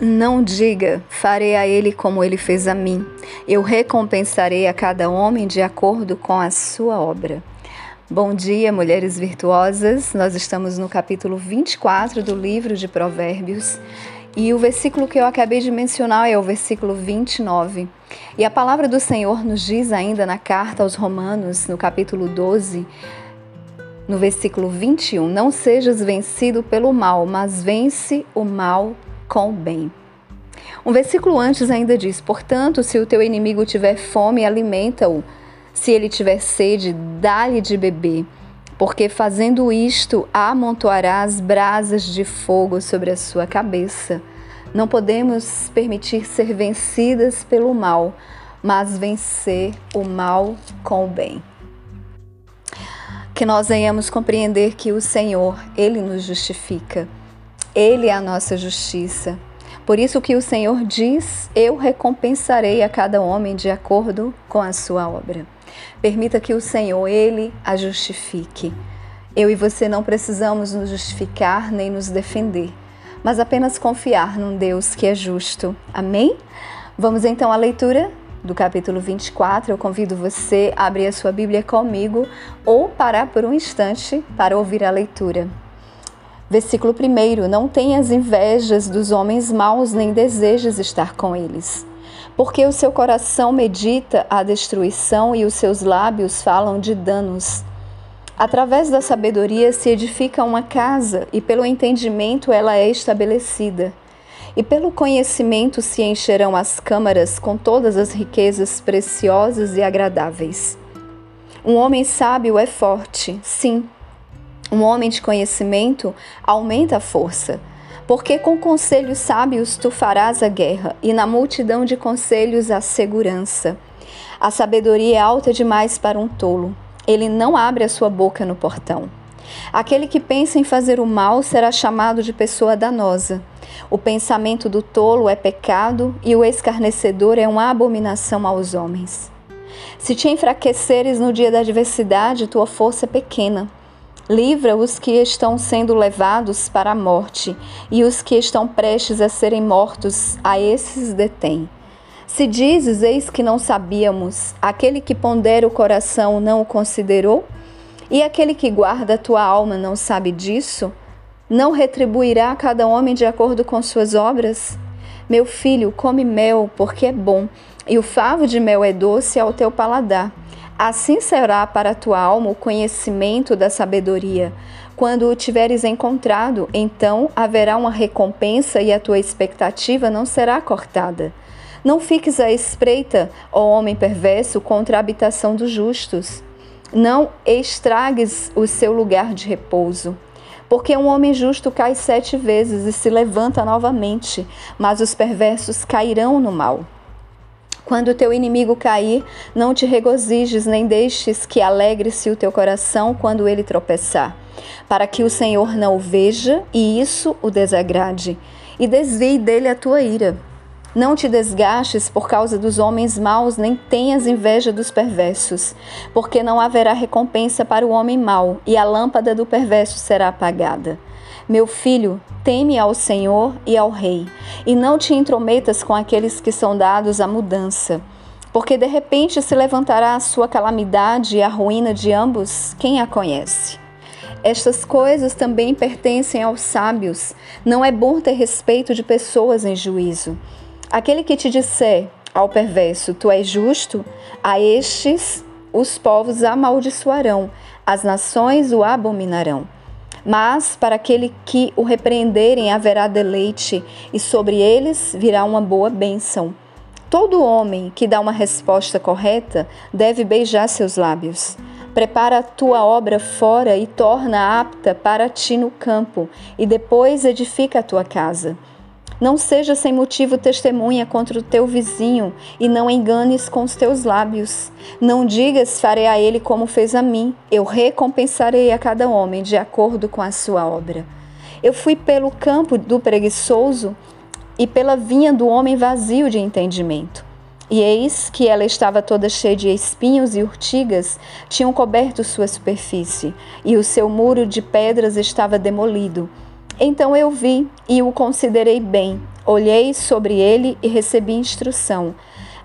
Não diga, farei a ele como ele fez a mim. Eu recompensarei a cada homem de acordo com a sua obra. Bom dia, mulheres virtuosas. Nós estamos no capítulo 24 do livro de Provérbios. E o versículo que eu acabei de mencionar é o versículo 29. E a palavra do Senhor nos diz ainda na carta aos Romanos, no capítulo 12, no versículo 21, não sejas vencido pelo mal, mas vence o mal com o bem. Um versículo antes ainda diz: Portanto, se o teu inimigo tiver fome, alimenta-o. Se ele tiver sede, dá-lhe de beber. Porque fazendo isto, amontoarás brasas de fogo sobre a sua cabeça. Não podemos permitir ser vencidas pelo mal, mas vencer o mal com o bem. Que nós venhamos compreender que o Senhor, Ele nos justifica ele é a nossa justiça. Por isso que o Senhor diz: Eu recompensarei a cada homem de acordo com a sua obra. Permita que o Senhor, Ele, a justifique. Eu e você não precisamos nos justificar nem nos defender, mas apenas confiar num Deus que é justo. Amém? Vamos então à leitura do capítulo 24. Eu convido você a abrir a sua Bíblia comigo ou parar por um instante para ouvir a leitura. Versículo 1: Não tenhas invejas dos homens maus, nem desejes estar com eles. Porque o seu coração medita a destruição e os seus lábios falam de danos. Através da sabedoria se edifica uma casa, e pelo entendimento ela é estabelecida. E pelo conhecimento se encherão as câmaras com todas as riquezas preciosas e agradáveis. Um homem sábio é forte, sim, um homem de conhecimento aumenta a força, porque com conselhos sábios tu farás a guerra, e na multidão de conselhos a segurança. A sabedoria é alta demais para um tolo. Ele não abre a sua boca no portão. Aquele que pensa em fazer o mal será chamado de pessoa danosa. O pensamento do tolo é pecado e o escarnecedor é uma abominação aos homens. Se te enfraqueceres no dia da adversidade, tua força é pequena. Livra os que estão sendo levados para a morte, e os que estão prestes a serem mortos, a esses detém. Se dizes, eis que não sabíamos, aquele que pondera o coração não o considerou? E aquele que guarda a tua alma não sabe disso? Não retribuirá a cada homem de acordo com suas obras? Meu filho, come mel, porque é bom, e o favo de mel é doce ao teu paladar. Assim será para tua alma o conhecimento da sabedoria. Quando o tiveres encontrado, então haverá uma recompensa e a tua expectativa não será cortada. Não fiques à espreita, ó homem perverso, contra a habitação dos justos. Não estragues o seu lugar de repouso. Porque um homem justo cai sete vezes e se levanta novamente, mas os perversos cairão no mal. Quando o teu inimigo cair, não te regozijes, nem deixes que alegre-se o teu coração quando ele tropeçar, para que o Senhor não o veja e isso o desagrade, e desvie dele a tua ira. Não te desgastes por causa dos homens maus, nem tenhas inveja dos perversos, porque não haverá recompensa para o homem mau, e a lâmpada do perverso será apagada. Meu filho, teme ao Senhor e ao Rei, e não te intrometas com aqueles que são dados à mudança, porque de repente se levantará a sua calamidade e a ruína de ambos, quem a conhece? Estas coisas também pertencem aos sábios. Não é bom ter respeito de pessoas em juízo. Aquele que te disser ao perverso, tu és justo, a estes os povos amaldiçoarão, as nações o abominarão. Mas para aquele que o repreenderem haverá deleite, e sobre eles virá uma boa bênção. Todo homem que dá uma resposta correta deve beijar seus lábios. Prepara a tua obra fora e torna apta para ti no campo, e depois edifica a tua casa. Não seja sem motivo testemunha contra o teu vizinho e não enganes com os teus lábios. Não digas, farei a ele como fez a mim. Eu recompensarei a cada homem de acordo com a sua obra. Eu fui pelo campo do preguiçoso e pela vinha do homem vazio de entendimento. E eis que ela estava toda cheia de espinhos e urtigas, tinham coberto sua superfície, e o seu muro de pedras estava demolido então eu vi e o considerei bem. Olhei sobre ele e recebi instrução.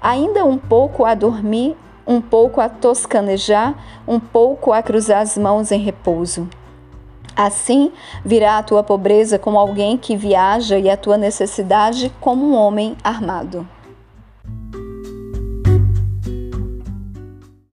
Ainda um pouco a dormir, um pouco a toscanejar, um pouco a cruzar as mãos em repouso. Assim virá a tua pobreza como alguém que viaja e a tua necessidade como um homem armado.